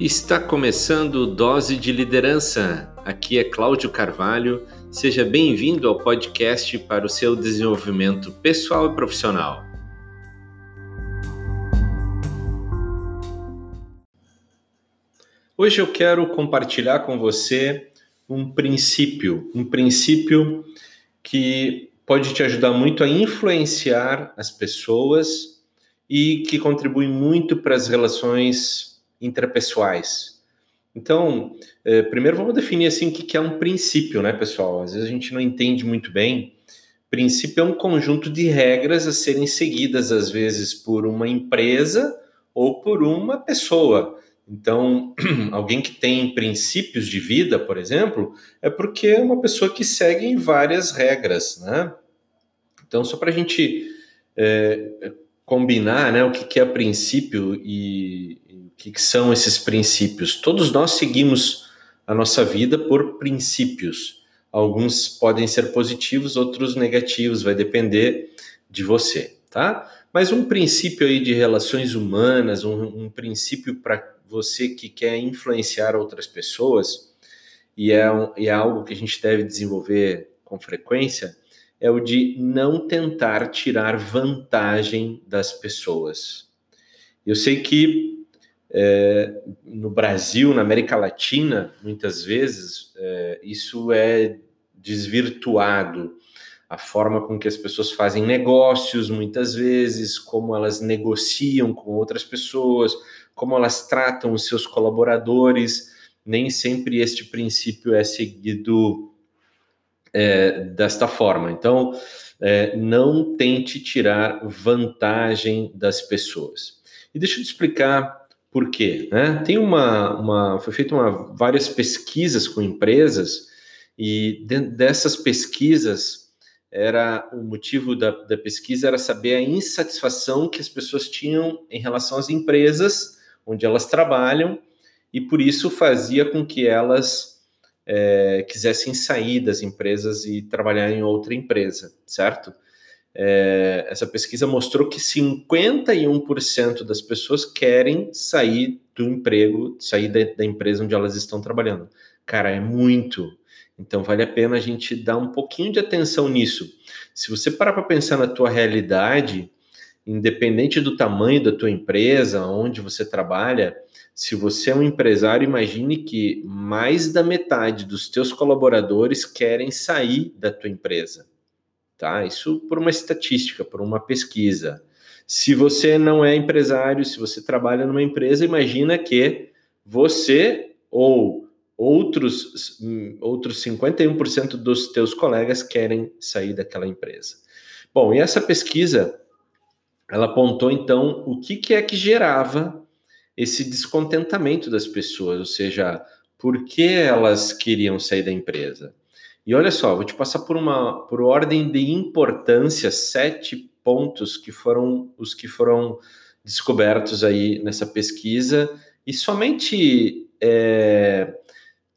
Está começando Dose de Liderança. Aqui é Cláudio Carvalho. Seja bem-vindo ao podcast para o seu desenvolvimento pessoal e profissional. Hoje eu quero compartilhar com você um princípio, um princípio que pode te ajudar muito a influenciar as pessoas e que contribui muito para as relações interpessoais. Então, eh, primeiro vamos definir assim o que é um princípio, né, pessoal? Às vezes a gente não entende muito bem. Princípio é um conjunto de regras a serem seguidas, às vezes, por uma empresa ou por uma pessoa. Então, alguém que tem princípios de vida, por exemplo, é porque é uma pessoa que segue várias regras, né? Então, só para a gente é, combinar né, o que, que é princípio e, que, que são esses princípios? Todos nós seguimos a nossa vida por princípios. Alguns podem ser positivos, outros negativos, vai depender de você, tá? Mas um princípio aí de relações humanas, um, um princípio para você que quer influenciar outras pessoas, e é, um, e é algo que a gente deve desenvolver com frequência, é o de não tentar tirar vantagem das pessoas. Eu sei que é, no Brasil, na América Latina, muitas vezes, é, isso é desvirtuado. A forma com que as pessoas fazem negócios, muitas vezes, como elas negociam com outras pessoas, como elas tratam os seus colaboradores, nem sempre este princípio é seguido é, desta forma. Então, é, não tente tirar vantagem das pessoas. E deixa eu te explicar por quê? Né? Tem uma, uma foi feita uma, várias pesquisas com empresas e dessas pesquisas era o motivo da, da pesquisa era saber a insatisfação que as pessoas tinham em relação às empresas onde elas trabalham e por isso fazia com que elas é, quisessem sair das empresas e trabalhar em outra empresa, certo? É, essa pesquisa mostrou que 51% das pessoas querem sair do emprego, sair da, da, empresa onde elas estão trabalhando. Cara, é muito. Então vale a pena a gente dar um pouquinho de atenção nisso. Se você parar para pensar na tua realidade, independente do tamanho da tua empresa, onde você trabalha, se você é um empresário, imagine que mais da metade dos teus colaboradores querem sair da tua empresa tá? Isso por uma estatística, por uma pesquisa. Se você não é empresário, se você trabalha numa empresa, imagina que você ou outros, outros 51% dos teus colegas querem sair daquela empresa. Bom, e essa pesquisa, ela apontou então o que, que é que gerava esse descontentamento das pessoas, ou seja, por que elas queriam sair da empresa? E olha só, vou te passar por uma por ordem de importância sete pontos que foram os que foram descobertos aí nessa pesquisa e somente é,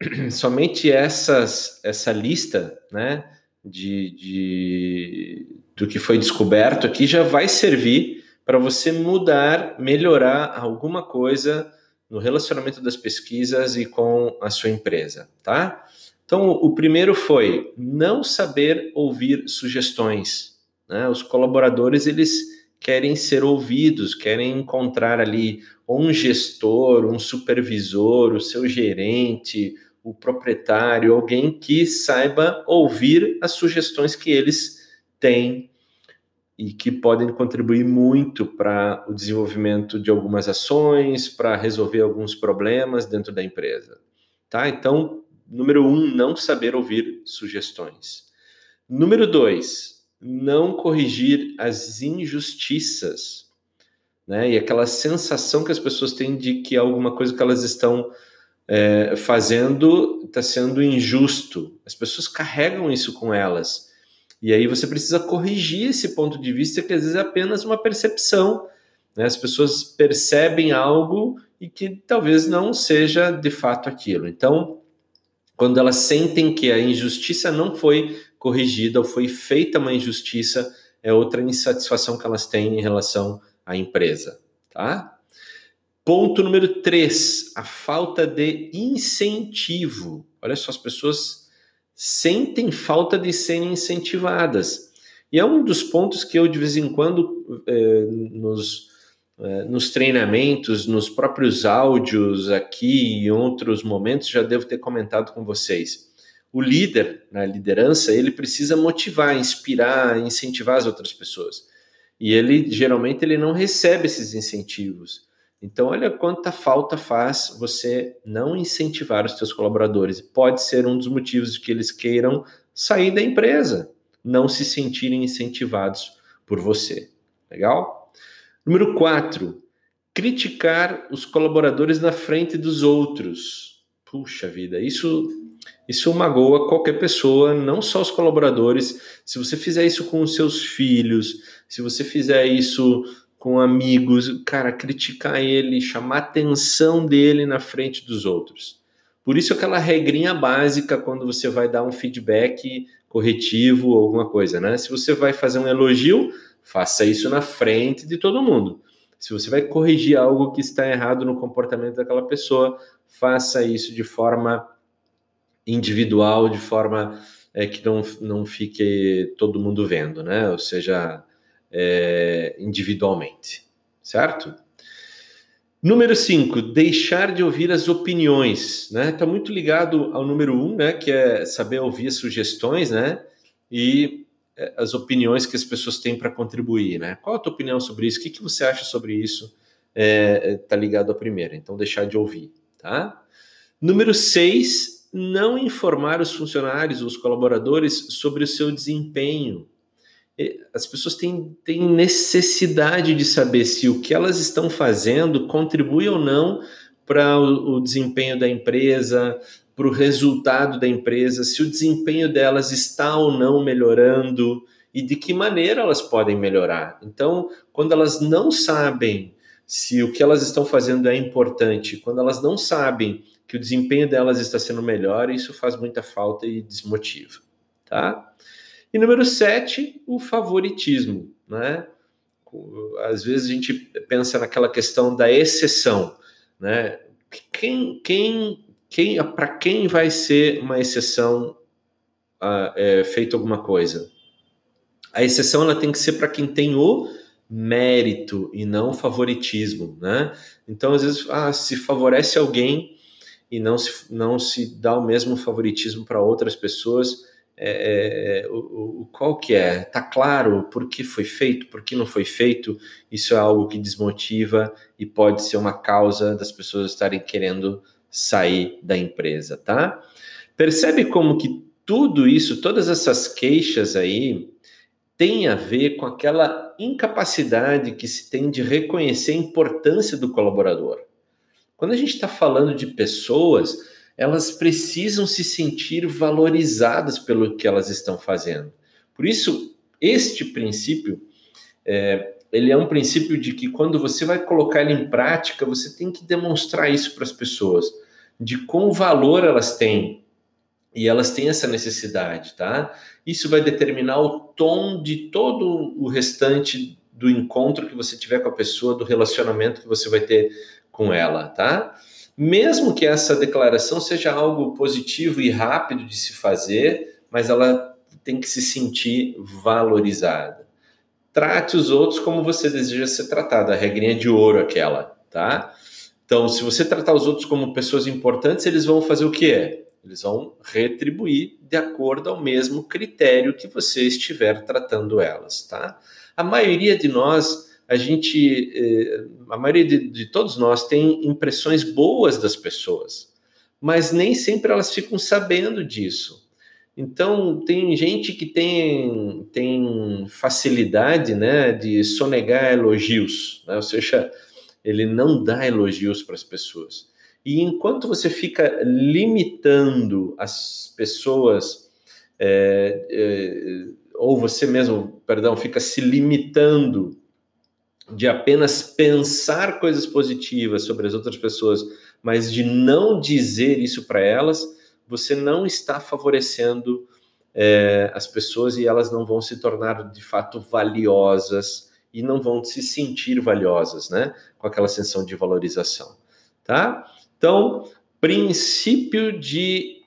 somente essas essa lista, né, de, de do que foi descoberto aqui já vai servir para você mudar, melhorar alguma coisa no relacionamento das pesquisas e com a sua empresa, tá? Então, o primeiro foi não saber ouvir sugestões. Né? Os colaboradores eles querem ser ouvidos, querem encontrar ali um gestor, um supervisor, o seu gerente, o proprietário, alguém que saiba ouvir as sugestões que eles têm e que podem contribuir muito para o desenvolvimento de algumas ações, para resolver alguns problemas dentro da empresa. Tá? Então, Número um, não saber ouvir sugestões. Número dois, não corrigir as injustiças, né? E aquela sensação que as pessoas têm de que alguma coisa que elas estão é, fazendo está sendo injusto. As pessoas carregam isso com elas. E aí você precisa corrigir esse ponto de vista que às vezes é apenas uma percepção. Né? As pessoas percebem algo e que talvez não seja de fato aquilo. Então, quando elas sentem que a injustiça não foi corrigida ou foi feita uma injustiça, é outra insatisfação que elas têm em relação à empresa, tá? Ponto número 3, a falta de incentivo. Olha só, as pessoas sentem falta de serem incentivadas. E é um dos pontos que eu, de vez em quando, eh, nos, nos treinamentos, nos próprios áudios aqui e em outros momentos, já devo ter comentado com vocês. O líder, na liderança, ele precisa motivar, inspirar, incentivar as outras pessoas. E ele, geralmente, ele não recebe esses incentivos. Então, olha quanta falta faz você não incentivar os seus colaboradores. Pode ser um dos motivos de que eles queiram sair da empresa, não se sentirem incentivados por você. Legal? Número 4. Criticar os colaboradores na frente dos outros. Puxa vida, isso isso magoa qualquer pessoa, não só os colaboradores. Se você fizer isso com os seus filhos, se você fizer isso com amigos, cara, criticar ele, chamar atenção dele na frente dos outros. Por isso aquela regrinha básica quando você vai dar um feedback corretivo ou alguma coisa, né? Se você vai fazer um elogio, faça isso na frente de todo mundo. Se você vai corrigir algo que está errado no comportamento daquela pessoa, faça isso de forma individual, de forma é, que não, não fique todo mundo vendo, né? Ou seja, é, individualmente, certo? Número 5, deixar de ouvir as opiniões, né? Está muito ligado ao número 1, um, né? Que é saber ouvir sugestões, né? E as opiniões que as pessoas têm para contribuir, né? Qual a tua opinião sobre isso? O que, que você acha sobre isso? É, é tá ligado à primeira, então deixar de ouvir, tá? Número 6, não informar os funcionários, os colaboradores sobre o seu desempenho, as pessoas têm, têm necessidade de saber se o que elas estão fazendo contribui ou não para o, o desempenho da empresa, para o resultado da empresa, se o desempenho delas está ou não melhorando e de que maneira elas podem melhorar. Então, quando elas não sabem se o que elas estão fazendo é importante, quando elas não sabem que o desempenho delas está sendo melhor, isso faz muita falta e desmotiva, tá? E número sete, o favoritismo, né? Às vezes a gente pensa naquela questão da exceção, né? Quem, quem, quem, para quem vai ser uma exceção uh, é, feita alguma coisa? A exceção ela tem que ser para quem tem o mérito e não favoritismo, né? Então às vezes ah, se favorece alguém e não se, não se dá o mesmo favoritismo para outras pessoas é, é, o, o, qual que é? Tá claro por que foi feito, por que não foi feito? Isso é algo que desmotiva e pode ser uma causa das pessoas estarem querendo sair da empresa, tá? Percebe como que tudo isso, todas essas queixas aí, tem a ver com aquela incapacidade que se tem de reconhecer a importância do colaborador. Quando a gente está falando de pessoas, elas precisam se sentir valorizadas pelo que elas estão fazendo. Por isso, este princípio, é, ele é um princípio de que quando você vai colocar ele em prática, você tem que demonstrar isso para as pessoas, de qual valor elas têm e elas têm essa necessidade, tá? Isso vai determinar o tom de todo o restante do encontro que você tiver com a pessoa, do relacionamento que você vai ter com ela, tá? mesmo que essa declaração seja algo positivo e rápido de se fazer, mas ela tem que se sentir valorizada. Trate os outros como você deseja ser tratado, a regrinha de ouro aquela, tá? Então, se você tratar os outros como pessoas importantes, eles vão fazer o quê? Eles vão retribuir de acordo ao mesmo critério que você estiver tratando elas, tá? A maioria de nós a gente, eh, a maioria de, de todos nós tem impressões boas das pessoas, mas nem sempre elas ficam sabendo disso. Então, tem gente que tem, tem facilidade né, de sonegar elogios, né? ou seja, ele não dá elogios para as pessoas. E enquanto você fica limitando as pessoas, é, é, ou você mesmo, perdão, fica se limitando de apenas pensar coisas positivas sobre as outras pessoas, mas de não dizer isso para elas, você não está favorecendo é, as pessoas e elas não vão se tornar de fato valiosas e não vão se sentir valiosas, né? Com aquela sensação de valorização, tá? Então, princípio de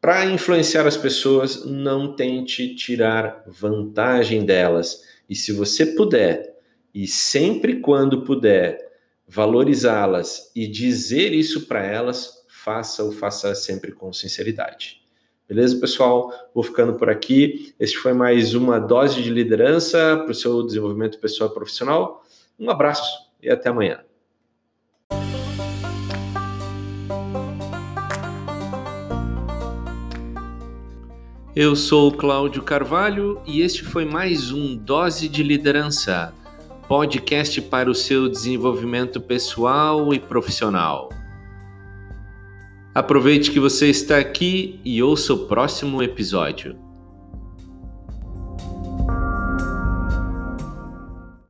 para influenciar as pessoas, não tente tirar vantagem delas. E se você puder, e sempre quando puder, valorizá-las e dizer isso para elas, faça o faça sempre com sinceridade. Beleza, pessoal? Vou ficando por aqui. Este foi mais uma dose de liderança para o seu desenvolvimento pessoal e profissional. Um abraço e até amanhã. Eu sou Cláudio Carvalho e este foi mais um Dose de Liderança, podcast para o seu desenvolvimento pessoal e profissional. Aproveite que você está aqui e ouça o próximo episódio.